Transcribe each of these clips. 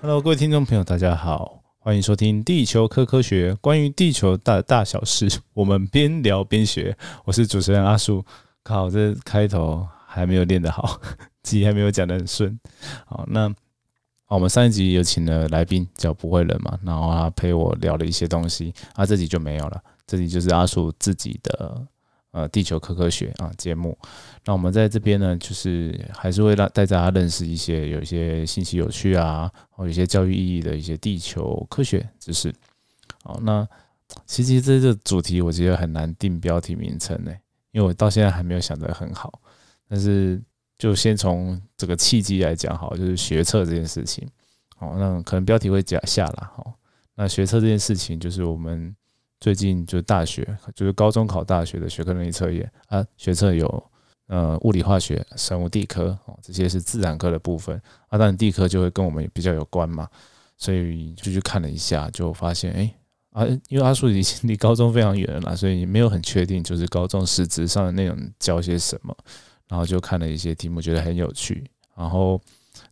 Hello，各位听众朋友，大家好，欢迎收听《地球科科学》，关于地球大大小事，我们边聊边学。我是主持人阿树。靠，这开头还没有练得好，自己还没有讲得很顺。好，那我们上一集有请了来宾叫不会人嘛，然后他陪我聊了一些东西，啊，这集就没有了，这集就是阿树自己的呃地球科科学啊节目。那我们在这边呢，就是还是会让带大家认识一些有一些信息有趣啊，或有一些教育意义的一些地球科学知识。好，那其实这个主题我觉得很难定标题名称呢。因为我到现在还没有想得很好，但是就先从这个契机来讲，好，就是学测这件事情，好，那可能标题会假下了，好，那学测这件事情就是我们最近就是大学，就是高中考大学的学科能力测验啊，学测有呃物理化学、生物、地科哦，这些是自然科的部分，啊，当然地科就会跟我们比较有关嘛，所以就去看了一下，就发现哎。啊，因为阿叔已经离高中非常远了嘛，所以没有很确定，就是高中实质上的内容教些什么。然后就看了一些题目，觉得很有趣。然后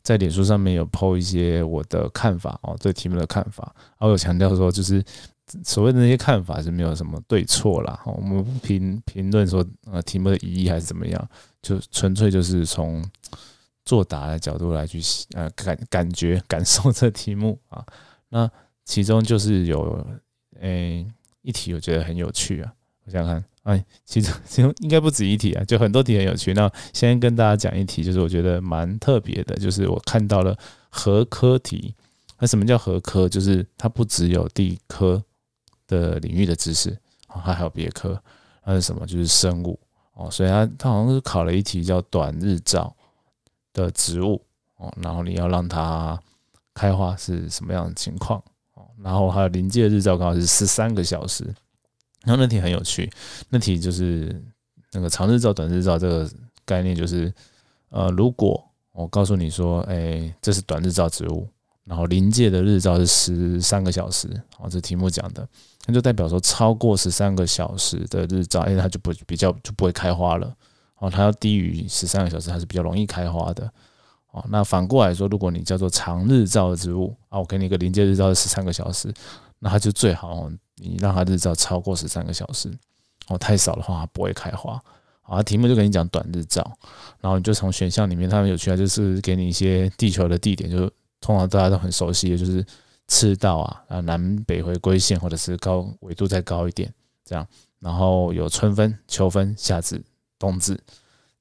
在脸书上面有 PO 一些我的看法哦，对题目的看法。然后有强调说，就是所谓的那些看法是没有什么对错啦。我们不评评论说呃题目的意义还是怎么样，就纯粹就是从作答的角度来去呃感感觉 感受这题目啊。那其中就是有。诶，一题我觉得很有趣啊！我想看，哎，其中 其中应该不止一题啊，就很多题很有趣。那先跟大家讲一题，就是我觉得蛮特别的，就是我看到了合科题。那什么叫合科？就是它不只有地科的领域的知识啊，它还有别科。那是什么？就是生物哦。所以它它好像是考了一题叫短日照的植物哦，然后你要让它开花是什么样的情况哦？然后还有临界日照刚好是十三个小时，然后那题很有趣，那题就是那个长日照、短日照这个概念，就是呃，如果我告诉你说，哎，这是短日照植物，然后临界的日照是十三个小时，哦，这题目讲的，那就代表说超过十三个小时的日照，哎，它就不比较就不会开花了，哦，它要低于十三个小时，它是比较容易开花的。哦，那反过来说，如果你叫做长日照的植物啊，我给你一个临界日照是十三个小时，那它就最好你让它日照超过十三个小时。哦，太少的话它不会开花。好，题目就跟你讲短日照，然后你就从选项里面，他们有趣啊，就是给你一些地球的地点，就通常大家都很熟悉的，就是赤道啊，啊南北回归线，或者是高纬度再高一点这样，然后有春分、秋分、夏至、冬至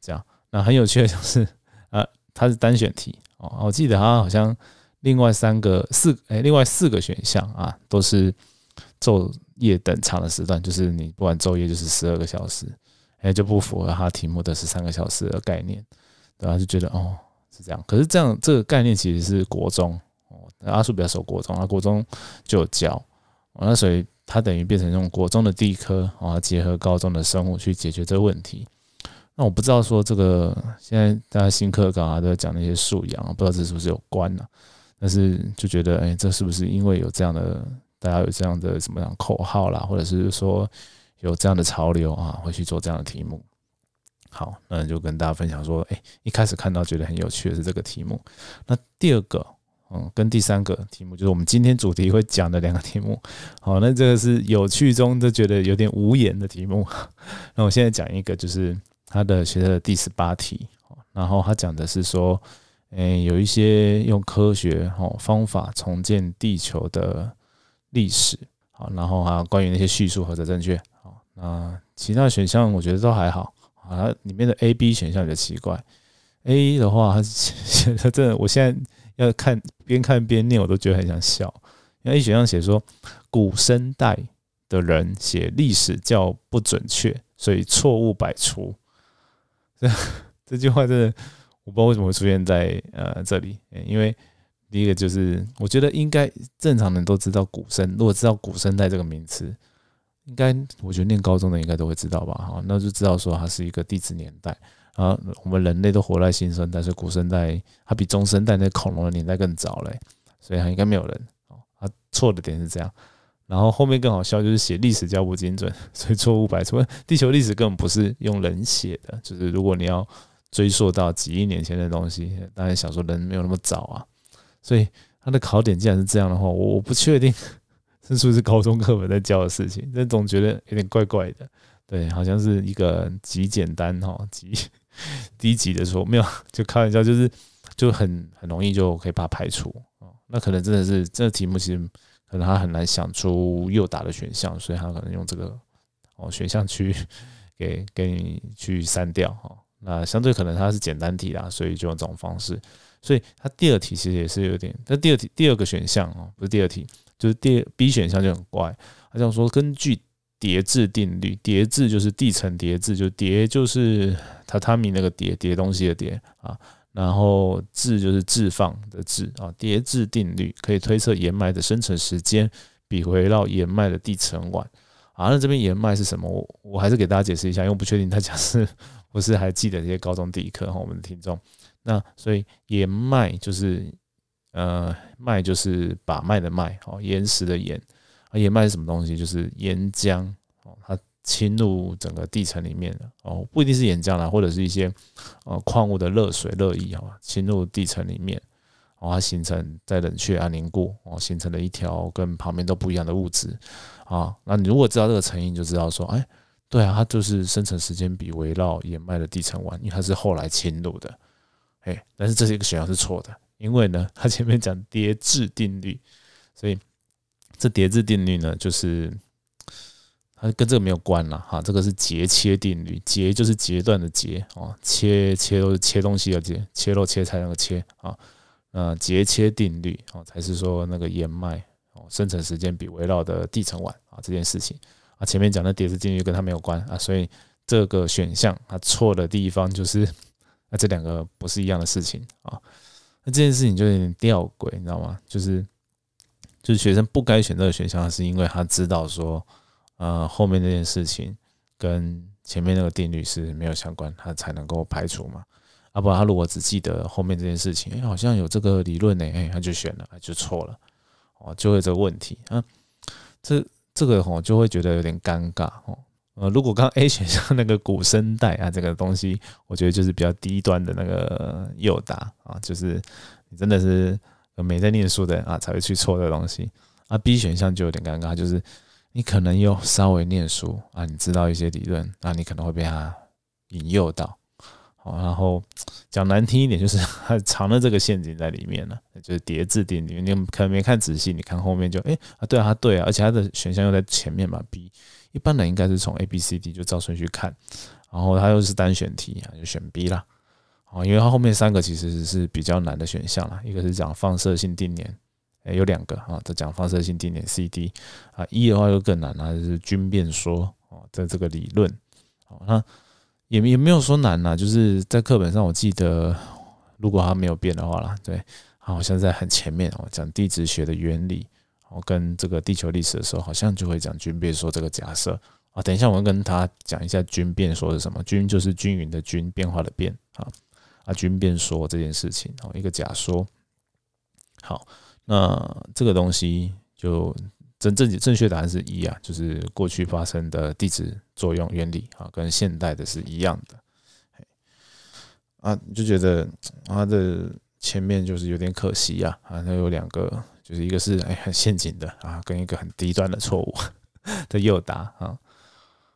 这样。那很有趣的就是。呃它是单选题哦，我记得它好像另外三个四哎，另外四个选项啊，都是昼夜等长的时段，就是你不管昼夜就是十二个小时，哎就不符合它题目的十三个小时的概念，对吧？就觉得哦是这样，可是这样这个概念其实是国中哦，阿叔比较熟国中啊，国中就有教，那所以它等于变成用国中的地科啊，结合高中的生物去解决这个问题。那我不知道说这个现在大家新课纲啊都在讲那些素养，不知道这是不是有关呢？但是就觉得，哎，这是不是因为有这样的大家有这样的怎么样口号啦，或者是说有这样的潮流啊，会去做这样的题目？好，那就跟大家分享说，哎，一开始看到觉得很有趣的是这个题目。那第二个，嗯，跟第三个题目就是我们今天主题会讲的两个题目。好，那这个是有趣中都觉得有点无言的题目。那我现在讲一个就是。他的学的第十八题，然后他讲的是说，诶，有一些用科学哦方法重建地球的历史，好，然后还有关于那些叙述何者正确，好，那其他选项我觉得都还好，啊，里面的 A、B 选项比较奇怪，A 的话，他写的真的，我现在要看边看边念，我都觉得很想笑，因为 A 选项写说古生代的人写历史较不准确，所以错误百出。这 这句话真的，我不知道为什么会出现在呃这里。因为第一个就是，我觉得应该正常人都知道古生，如果知道古生代这个名词，应该我觉得念高中的应该都会知道吧？哈，那就知道说它是一个地质年代啊。我们人类都活在新生代，所以古生代它比中生代那恐龙的年代更早嘞，所以它应该没有人。哦，它错的点是这样。然后后面更好笑，就是写历史较不精准，所以错误百出。地球历史根本不是用人写的，就是如果你要追溯到几亿年前的东西，当然想说人没有那么早啊，所以它的考点既然是这样的话，我我不确定是不是高中课本在教的事情，但总觉得有点怪怪的。对，好像是一个极简单哈，极 低级的说没有，就开玩笑，就是就很很容易就可以把它排除哦。那可能真的是这个题目其实可能他很难想出诱答的选项，所以他可能用这个哦选项去 给给你去删掉哈。那相对可能它是简单题啦，所以就用这种方式。所以它第二题其实也是有点，那第二题第二个选项哦，不是第二题，就是第 B 选项就很怪，他这样说根据。叠字定律，叠字就是地层叠字，就叠就是榻榻米那个叠叠东西的叠啊，然后字就是置放的置啊。叠字定律可以推测岩脉的生成时间比围绕岩脉的地层晚啊。那这边岩脉是什么？我我还是给大家解释一下，因为我不确定大家是不是还记得这些高中地理课哈，我们的听众。那所以岩脉就是呃脉就是把脉的脉哦，岩石的岩。啊岩脉是什么东西？就是岩浆哦，它侵入整个地层里面的哦，不一定是岩浆啦，或者是一些呃矿物的热水、热液啊，侵入地层里面，哦，它形成在冷却啊凝固哦，形成了一条跟旁边都不一样的物质啊。那你如果知道这个成因，就知道说，哎，对啊，它就是生成时间比围绕岩脉的地层晚，因为它是后来侵入的。哎，但是这是一个选项是错的，因为呢，它前面讲叠质定律，所以。这叠字定律呢，就是它跟这个没有关了哈。这个是截切定律，截就是截断的截哦，切切都是切东西的切，切肉切菜那个切啊。呃，截切定律哦，才是说那个岩脉哦生成时间比围绕的地层晚啊这件事情啊。前面讲的叠字定律跟它没有关啊，所以这个选项它错的地方就是那 这两个不是一样的事情啊。那这件事情就有点吊诡，你知道吗？就是。就是学生不该选这个选项，是因为他知道说，呃，后面这件事情跟前面那个定律是没有相关，他才能够排除嘛。啊，不然他如果只记得后面这件事情，哎，好像有这个理论呢，哎，他就选了，就错了，哦，就会这个问题啊。这这个吼就会觉得有点尴尬哦。呃，如果刚 A 选项那个古生代啊，这个东西，我觉得就是比较低端的那个诱答啊，就是你真的是。没在念书的啊，才会去错的东西啊。B 选项就有点尴尬，就是你可能又稍微念书啊，你知道一些理论，那你可能会被他引诱到。好，然后讲难听一点，就是他藏了这个陷阱在里面了，就是叠字定律。你可能没看仔细，你看后面就哎啊，对啊，对啊，而且他的选项又在前面嘛。B 一般人应该是从 A、B、C、D 就照顺序看，然后他又是单选题啊，就选 B 啦。哦，因为它后面三个其实是比较难的选项啦，一个是讲放射性定年，哎，有两个啊，在讲放射性定年 C D 啊，一的话就更难了，就是均变说哦，在这个理论，哦，那也也没有说难呐，就是在课本上我记得，如果它没有变的话啦，对，好像在很前面哦，讲地质学的原理，哦，跟这个地球历史的时候，好像就会讲均变说这个假设啊，等一下我会跟他讲一下均变说是什么，均就是均匀的均，变化的变啊。啊，均变说这件事情哦，一个假说。好，那这个东西就真正正确答案是一啊，就是过去发生的地质作用原理啊，跟现代的是一样的。啊，就觉得它的前面就是有点可惜呀啊，它有两个，就是一个是哎很陷阱的啊，跟一个很低端的错误的诱答啊，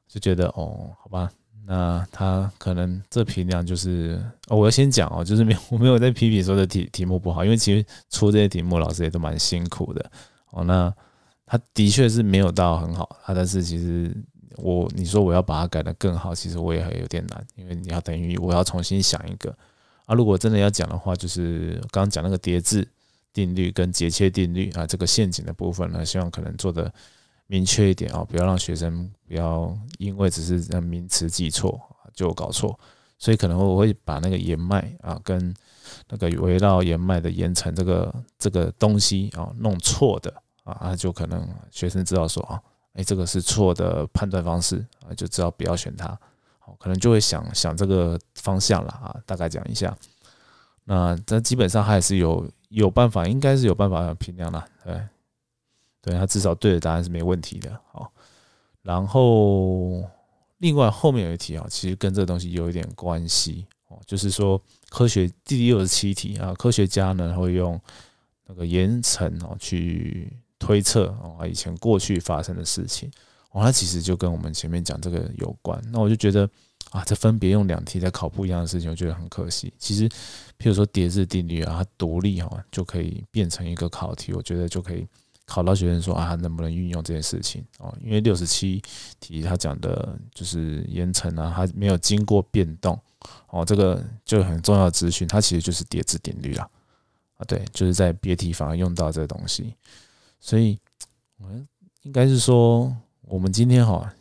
就觉得哦，好吧。那他可能这批量就是哦，我要先讲哦，就是没有 我没有在批评说的题题目不好，因为其实出这些题目老师也都蛮辛苦的哦。那他的确是没有到很好啊，但是其实我你说我要把它改得更好，其实我也还有点难，因为你要等于我要重新想一个啊。如果真的要讲的话，就是刚刚讲那个叠字定律跟节切定律啊，这个陷阱的部分呢，希望可能做的。明确一点啊，不要让学生不要因为只是名词记错就搞错，所以可能我会把那个岩脉啊跟那个围绕岩脉的岩层这个这个东西啊弄错的啊，就可能学生知道说啊，哎，这个是错的判断方式啊，就知道不要选它，好，可能就会想想这个方向了啊，大概讲一下，那这基本上还是有有办法，应该是有办法评量了，对。对他至少对的答案是没问题的，好。然后另外后面有一题啊，其实跟这个东西有一点关系哦，就是说科学第六十七题啊，科学家呢会用那个岩层哦去推测哦以前过去发生的事情，哦，它其实就跟我们前面讲这个有关。那我就觉得啊，这分别用两题在考不一样的事情，我觉得很可惜。其实，譬如说叠字定律啊，它独立哈就可以变成一个考题，我觉得就可以。考到学生说啊，能不能运用这件事情哦？因为六十七题他讲的就是岩层啊，它没有经过变动哦，这个就很重要的资讯，它其实就是叠字定律啦啊，对，就是在别题反而用到这个东西，所以我们应该是说，我们今天哈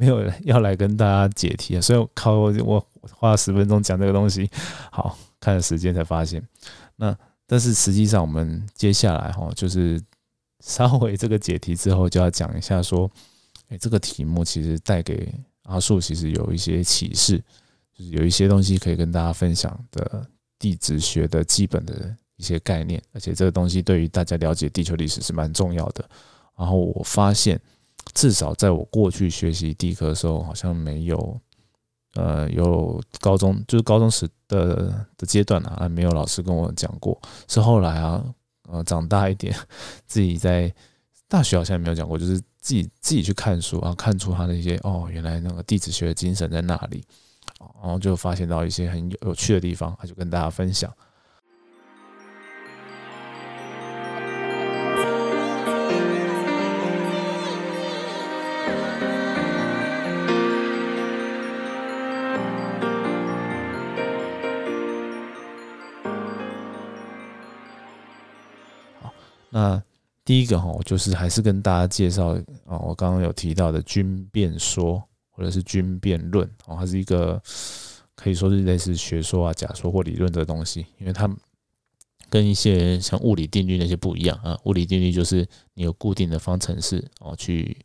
没有要来跟大家解题啊，所以我靠我花了十分钟讲这个东西，好看了时间才发现，那但是实际上我们接下来哈就是。稍微这个解题之后，就要讲一下说，哎，这个题目其实带给阿树其实有一些启示，就是有一些东西可以跟大家分享的地质学的基本的一些概念，而且这个东西对于大家了解地球历史是蛮重要的。然后我发现，至少在我过去学习地科的时候，好像没有，呃，有高中就是高中时的的阶段啊，没有老师跟我讲过，是后来啊。呃，长大一点，自己在大学好像也没有讲过，就是自己自己去看书啊，看出他的一些哦，原来那个地质学的精神在那里，然后就发现到一些很有有趣的地方，他就跟大家分享。第一个哈，就是还是跟大家介绍啊，我刚刚有提到的军变说或者是军变论哦，它是一个可以说是类似学说啊、假说或理论的东西，因为它跟一些像物理定律那些不一样啊。物理定律就是你有固定的方程式哦去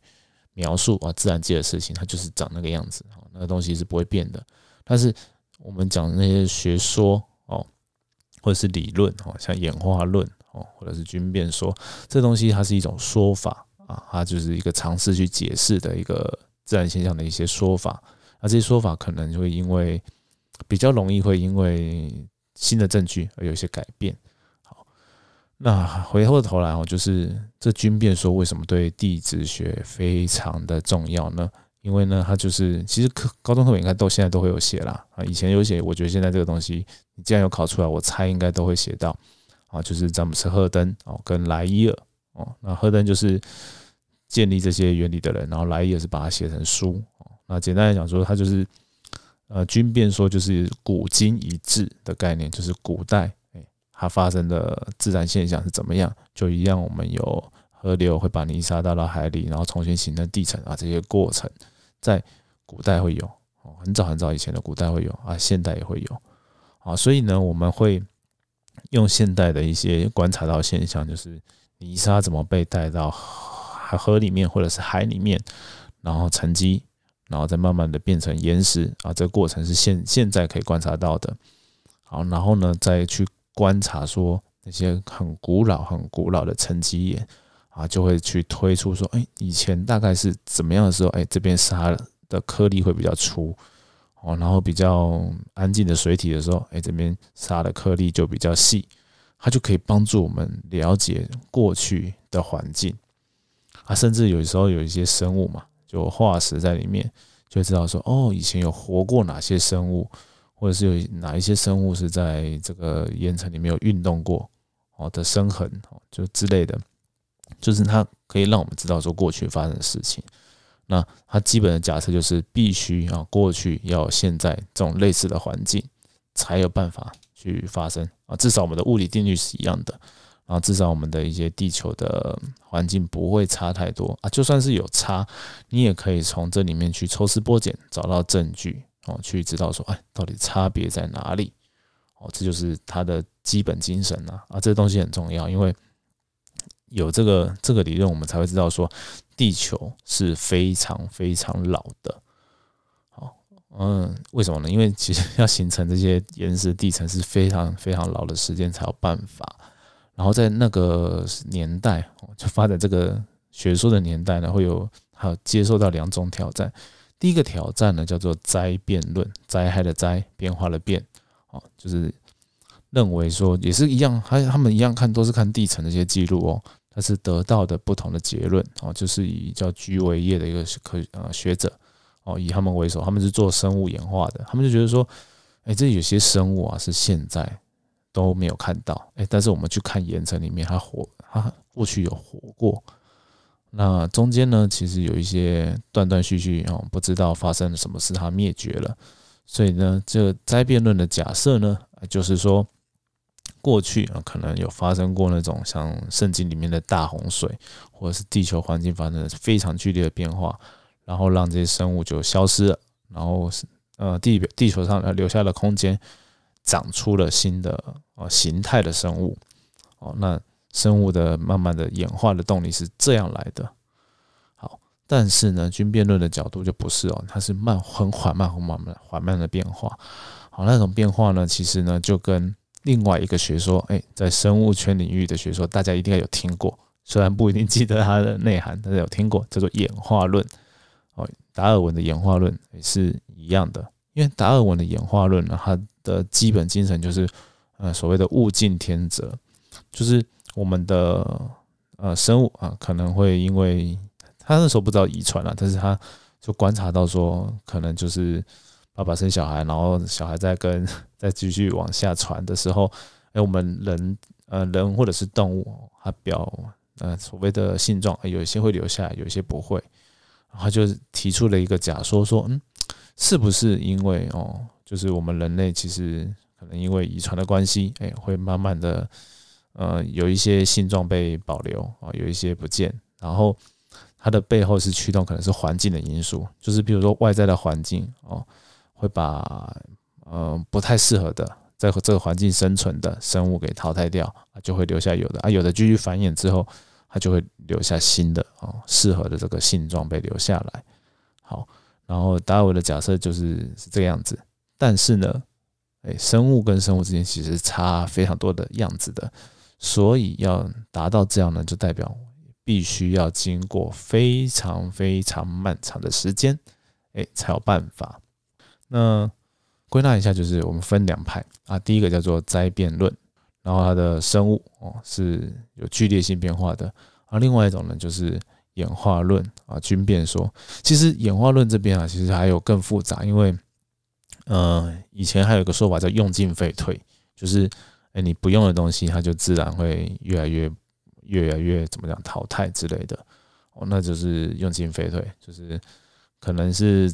描述啊自然界的事情，它就是长那个样子哦，那个东西是不会变的。但是我们讲那些学说，或者是理论哦，像演化论。哦，或者是均变说，这东西它是一种说法啊，它就是一个尝试去解释的一个自然现象的一些说法。那这些说法可能会因为比较容易会因为新的证据而有一些改变。好，那回过头来哦，就是这均变说为什么对地质学非常的重要呢？因为呢，它就是其实课高中课本应该都现在都会有写啦啊，以前有写，我觉得现在这个东西你既然有考出来，我猜应该都会写到。啊，就是詹姆斯·赫登哦，跟莱伊尔哦，那赫登就是建立这些原理的人，然后莱伊尔是把它写成书哦。那简单来讲说，它就是呃，均变说就是古今一致的概念，就是古代哎，它发生的自然现象是怎么样，就一样，我们有河流会把泥沙带到海里，然后重新形成地层啊，这些过程在古代会有哦，很早很早以前的古代会有啊，现代也会有啊，所以呢，我们会。用现代的一些观察到现象，就是泥沙怎么被带到海河里面或者是海里面，然后沉积，然后再慢慢的变成岩石啊，这个过程是现现在可以观察到的。好，然后呢，再去观察说那些很古老、很古老的沉积岩啊，就会去推出说，哎，以前大概是怎么样的时候，哎，这边沙的颗粒会比较粗。哦，然后比较安静的水体的时候，哎，这边沙的颗粒就比较细，它就可以帮助我们了解过去的环境啊，甚至有时候有一些生物嘛，就化石在里面，就知道说，哦，以前有活过哪些生物，或者是有哪一些生物是在这个岩层里面有运动过哦的生痕哦，就之类的，就是它可以让我们知道说过去发生的事情。那它基本的假设就是必须啊，过去要现在这种类似的环境才有办法去发生。啊，至少我们的物理定律是一样的，然后至少我们的一些地球的环境不会差太多。啊，就算是有差，你也可以从这里面去抽丝剥茧找到证据哦，去知道说哎，到底差别在哪里。哦，这就是它的基本精神呐啊，这东西很重要，因为有这个这个理论，我们才会知道说。地球是非常非常老的，好，嗯，为什么呢？因为其实要形成这些岩石地层是非常非常老的时间才有办法。然后在那个年代，就发展这个学说的年代呢，会有还有接受到两种挑战。第一个挑战呢叫做灾变论，灾害的灾，变化的变，哦，就是认为说也是一样，他他们一样看都是看地层的一些记录哦，但是得到的不同的结论哦，就是以叫居维叶的一个科呃学者哦，以他们为首，他们是做生物演化的，他们就觉得说，哎，这有些生物啊是现在都没有看到，哎，但是我们去看岩层里面，它活，它过去有活过。那中间呢，其实有一些断断续续哦，不知道发生了什么事，它灭绝了。所以呢，这灾变论的假设呢，就是说过去啊，可能有发生过那种像圣经里面的大洪水，或者是地球环境发生了非常剧烈的变化，然后让这些生物就消失了，然后呃地地球上留下了空间，长出了新的呃形态的生物哦，那。生物的慢慢的演化的动力是这样来的，好，但是呢，均变论的角度就不是哦，它是慢很缓慢很缓慢缓慢的变化，好，那种变化呢，其实呢就跟另外一个学说，哎，在生物圈领域的学说，大家一定要有听过，虽然不一定记得它的内涵，但是有听过，叫做演化论，哦，达尔文的演化论也是一样的，因为达尔文的演化论呢，它的基本精神就是，呃，所谓的物竞天择，就是。我们的呃生物啊，可能会因为他那时候不知道遗传了，但是他就观察到说，可能就是爸爸生小孩，然后小孩在跟再继续往下传的时候，哎，我们人呃人或者是动物，它表呃所谓的性状，有一些会留下，有一些不会，然后就提出了一个假说，说嗯，是不是因为哦，就是我们人类其实可能因为遗传的关系，哎，会慢慢的。呃，有一些性状被保留啊，有一些不见，然后它的背后是驱动，可能是环境的因素，就是比如说外在的环境哦，会把呃不太适合的在这个环境生存的生物给淘汰掉啊，就会留下有的啊，有的继续繁衍之后，它就会留下新的哦，适合的这个性状被留下来。好，然后达尔文的假设就是是这个样子，但是呢，哎，生物跟生物之间其实差非常多的样子的。所以要达到这样呢，就代表必须要经过非常非常漫长的时间，哎，才有办法。那归纳一下，就是我们分两派啊，第一个叫做灾变论，然后它的生物哦是有剧烈性变化的，而另外一种呢就是演化论啊，均变说。其实演化论这边啊，其实还有更复杂，因为呃以前还有个说法叫用进废退，就是。哎，你不用的东西，它就自然会越来越、越来越怎么讲淘汰之类的哦，那就是用进废退，就是可能是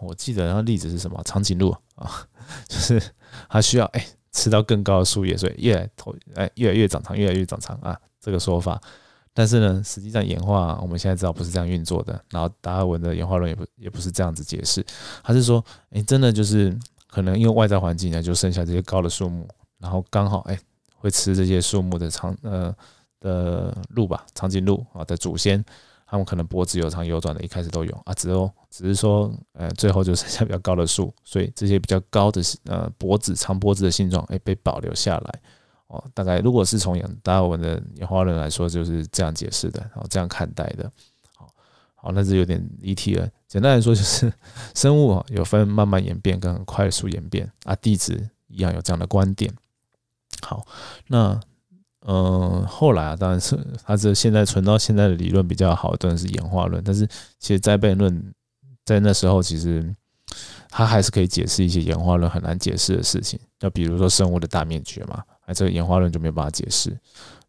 我记得那例子是什么？长颈鹿啊，就是它需要哎吃到更高的树叶，所以越来头哎越来越长长，越来越长长啊，这个说法。但是呢，实际上演化我们现在知道不是这样运作的。然后达尔文的演化论也不也不是这样子解释，他是说哎，真的就是可能因为外在环境呢，就剩下这些高的树木。然后刚好哎，会吃这些树木的长呃的鹿吧，长颈鹿啊的祖先，他们可能脖子有长有短的，一开始都有啊，只有只是说呃最后就剩下比较高的树，所以这些比较高的呃脖子长脖子的性状哎被保留下来哦。大概如果是从达尔文的演化论来说，就是这样解释的，然后这样看待的。好，好，那是有点离题了。简单来说就是 生物有分慢慢演变跟快速演变啊，地质一样有这样的观点。好，那嗯，后来啊，当然是他这现在存到现在的理论比较好，当然是演化论。但是其实灾变论在那时候其实他还是可以解释一些演化论很难解释的事情，那比如说生物的大灭绝嘛，哎，这个演化论就没有办法解释。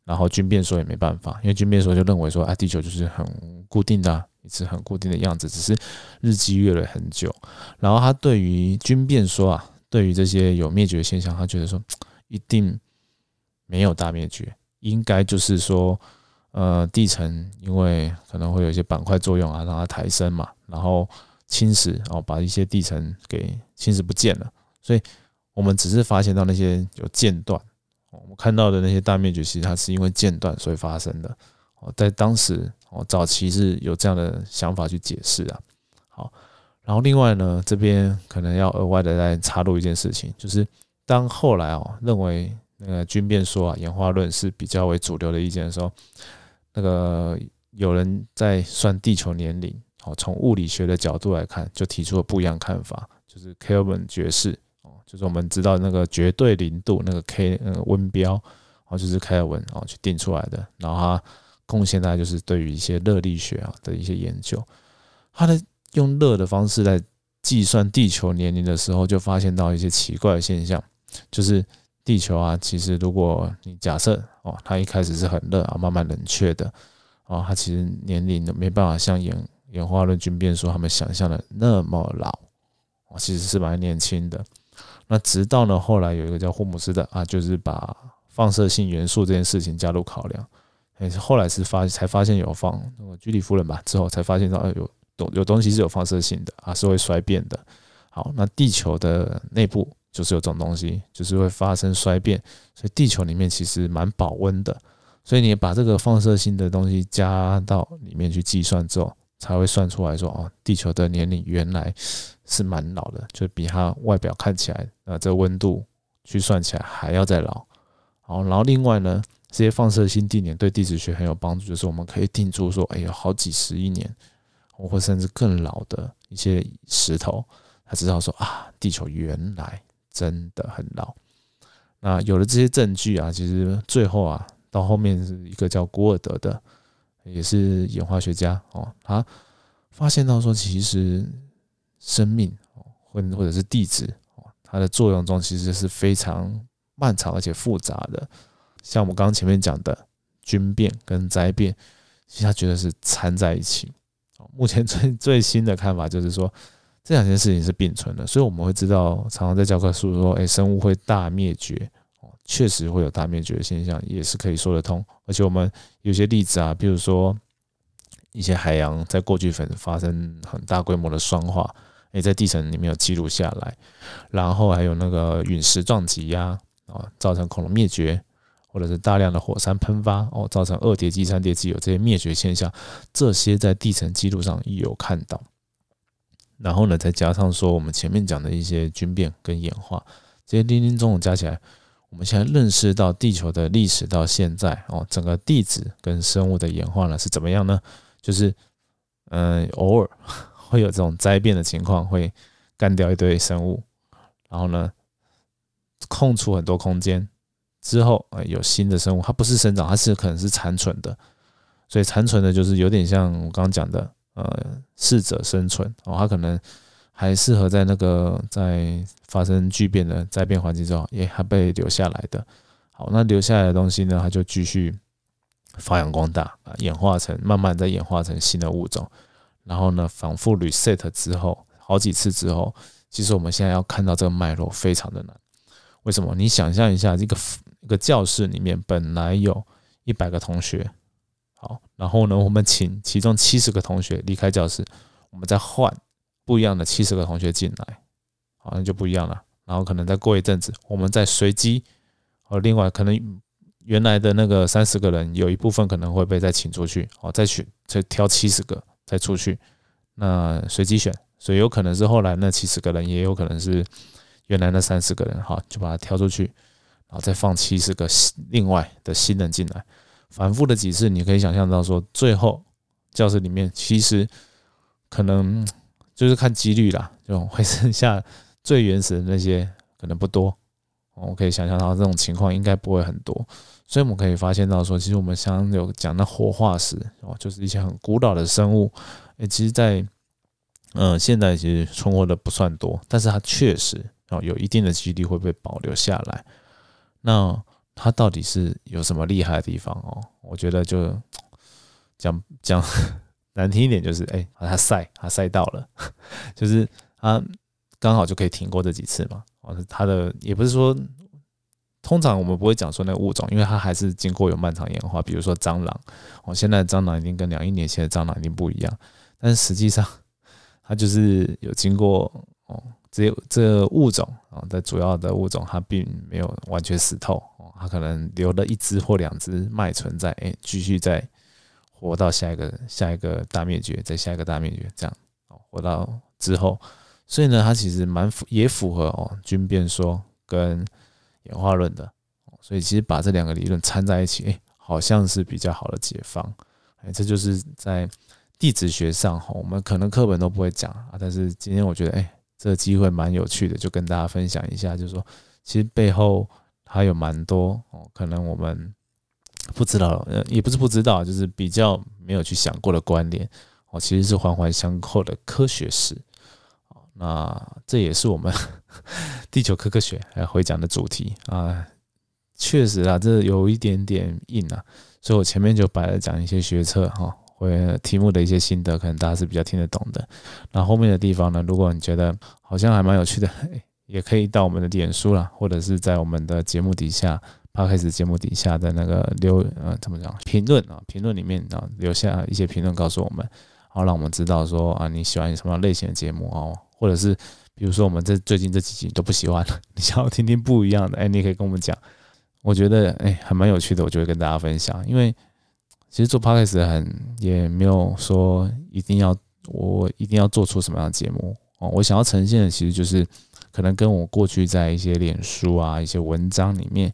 然后均变说也没办法，因为均变说就认为说，哎，地球就是很固定的，一直很固定的样子，只是日积月累很久。然后他对于均变说啊，对于这些有灭绝现象，他觉得说。一定没有大灭绝，应该就是说，呃，地层因为可能会有一些板块作用啊，让它抬升嘛，然后侵蚀，哦把一些地层给侵蚀不见了。所以，我们只是发现到那些有间断，我们看到的那些大灭绝，其实它是因为间断所以发生的。哦，在当时，哦，早期是有这样的想法去解释啊。好，然后另外呢，这边可能要额外的再插入一件事情，就是。当后来哦认为那个均变说啊演化论是比较为主流的意见的时候，那个有人在算地球年龄哦，从物理学的角度来看，就提出了不一样看法，就是 Kelvin 爵士哦，就是我们知道那个绝对零度那个 K 那个温标，哦，就是开尔文哦去定出来的。然后他贡献大概就是对于一些热力学啊的一些研究，他的用热的方式来计算地球年龄的时候，就发现到一些奇怪的现象，就是地球啊，其实如果你假设哦，它一开始是很热啊，慢慢冷却的。哦，它其实年龄没办法像演演化论军变说他们想象的那么老，哦，其实是蛮年轻的。那直到呢后来有一个叫霍姆斯的啊，就是把放射性元素这件事情加入考量，也是后来是发才发现有放那个居里夫人吧之后才发现到有有有东西是有放射性的啊，是会衰变的。好，那地球的内部就是有这种东西，就是会发生衰变，所以地球里面其实蛮保温的。所以你把这个放射性的东西加到里面去计算之后，才会算出来说，哦，地球的年龄原来是蛮老的，就比它外表看起来，呃，这温度去算起来还要再老。好，然后另外呢，这些放射性地点对地质学很有帮助，就是我们可以定出说，哎，有好几十亿年，或甚至更老的一些石头，他知道说啊，地球原来真的很老。那有了这些证据啊，其实最后啊。到后面是一个叫古尔德的，也是演化学家哦，他发现到说，其实生命哦或或者是地质哦，它的作用中其实是非常漫长而且复杂的。像我们刚刚前面讲的军变跟灾变，其实他觉得是掺在一起。目前最最新的看法就是说，这两件事情是并存的，所以我们会知道，常常在教科书说，哎，生物会大灭绝。哦确实会有大灭绝的现象，也是可以说得通。而且我们有些例子啊，比如说一些海洋在过去粉发生很大规模的酸化，哎在地层里面有记录下来。然后还有那个陨石撞击呀，啊，造成恐龙灭绝，或者是大量的火山喷发哦，造成二叠纪、三叠纪有这些灭绝现象，这些在地层记录上亦有看到。然后呢，再加上说我们前面讲的一些菌变跟演化，这些零零总总加起来。我们现在认识到地球的历史到现在哦，整个地质跟生物的演化呢是怎么样呢？就是嗯，偶尔会有这种灾变的情况，会干掉一堆生物，然后呢，空出很多空间之后，呃，有新的生物，它不是生长，它是可能是残存的，所以残存的就是有点像我刚刚讲的，呃，适者生存哦，它可能。还适合在那个在发生巨变的灾变环境之后，也还被留下来的。好，那留下来的东西呢，它就继续发扬光大啊，演化成慢慢再演化成新的物种。然后呢，反复 reset 之后，好几次之后，其实我们现在要看到这个脉络非常的难。为什么？你想象一下，这个一个教室里面本来有一百个同学，好，然后呢，我们请其中七十个同学离开教室，我们再换。不一样的七十个同学进来，好，那就不一样了。然后可能再过一阵子，我们再随机，哦，另外可能原来的那个三十个人有一部分可能会被再请出去，哦，再选再挑七十个再出去，那随机选，所以有可能是后来那七十个人，也有可能是原来那三十个人，哈，就把它挑出去，然后再放七十个另外的新人进来，反复的几次，你可以想象到说，最后教室里面其实可能。就是看几率啦，就会剩下最原始的那些可能不多，我可以想象到这种情况应该不会很多，所以我们可以发现到说，其实我们像有讲的活化石哦，就是一些很古老的生物，诶，其实在嗯现在其实存活的不算多，但是它确实哦有一定的几率会被保留下来。那它到底是有什么厉害的地方哦？我觉得就讲 讲。难听一点就是，哎，他赛，它赛到了，就是它刚好就可以挺过这几次嘛。哦，他的也不是说，通常我们不会讲说那个物种，因为它还是经过有漫长演化。比如说蟑螂，哦，现在的蟑螂已经跟两亿年前的蟑螂已经不一样，但是实际上它就是有经过哦，这这物种啊的主要的物种，它并没有完全死透，哦，它可能留了一只或两只脉存在，哎，继续在。活到下一个下一个大灭绝，再下一个大灭绝，这样哦，活到之后，所以呢，它其实蛮符，也符合哦军变说跟演化论的，所以其实把这两个理论掺在一起，哎，好像是比较好的解放，哎，这就是在地质学上哈，我们可能课本都不会讲啊，但是今天我觉得哎，这个机会蛮有趣的，就跟大家分享一下，就是说其实背后还有蛮多哦，可能我们不知道，呃，也不是不知道，就是比较没有去想过的关联哦，其实是环环相扣的科学史。那这也是我们 地球科科学来会讲的主题啊，确实啊，这有一点点硬啊，所以我前面就摆了讲一些学测哈，或题目的一些心得，可能大家是比较听得懂的。那后面的地方呢，如果你觉得好像还蛮有趣的，也可以到我们的脸书啦，或者是在我们的节目底下，趴开始节目底下的那个留呃怎么讲评论啊，评论里面啊留下一些评论告诉我们，好让我们知道说啊你喜欢什么类型的节目哦。或者是比如说我们这最近这几集都不喜欢了，你想要听听不一样的，哎，你可以跟我们讲。我觉得哎还蛮有趣的，我就会跟大家分享。因为其实做 podcast 很也没有说一定要我一定要做出什么样的节目哦。我想要呈现的其实就是可能跟我过去在一些脸书啊一些文章里面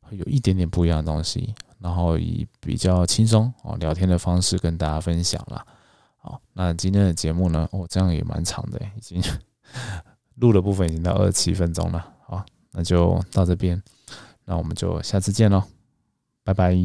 会有一点点不一样的东西，然后以比较轻松哦聊天的方式跟大家分享了。好，那今天的节目呢？哦，这样也蛮长的，已经录的部分已经到二十七分钟了。好，那就到这边，那我们就下次见喽，拜拜。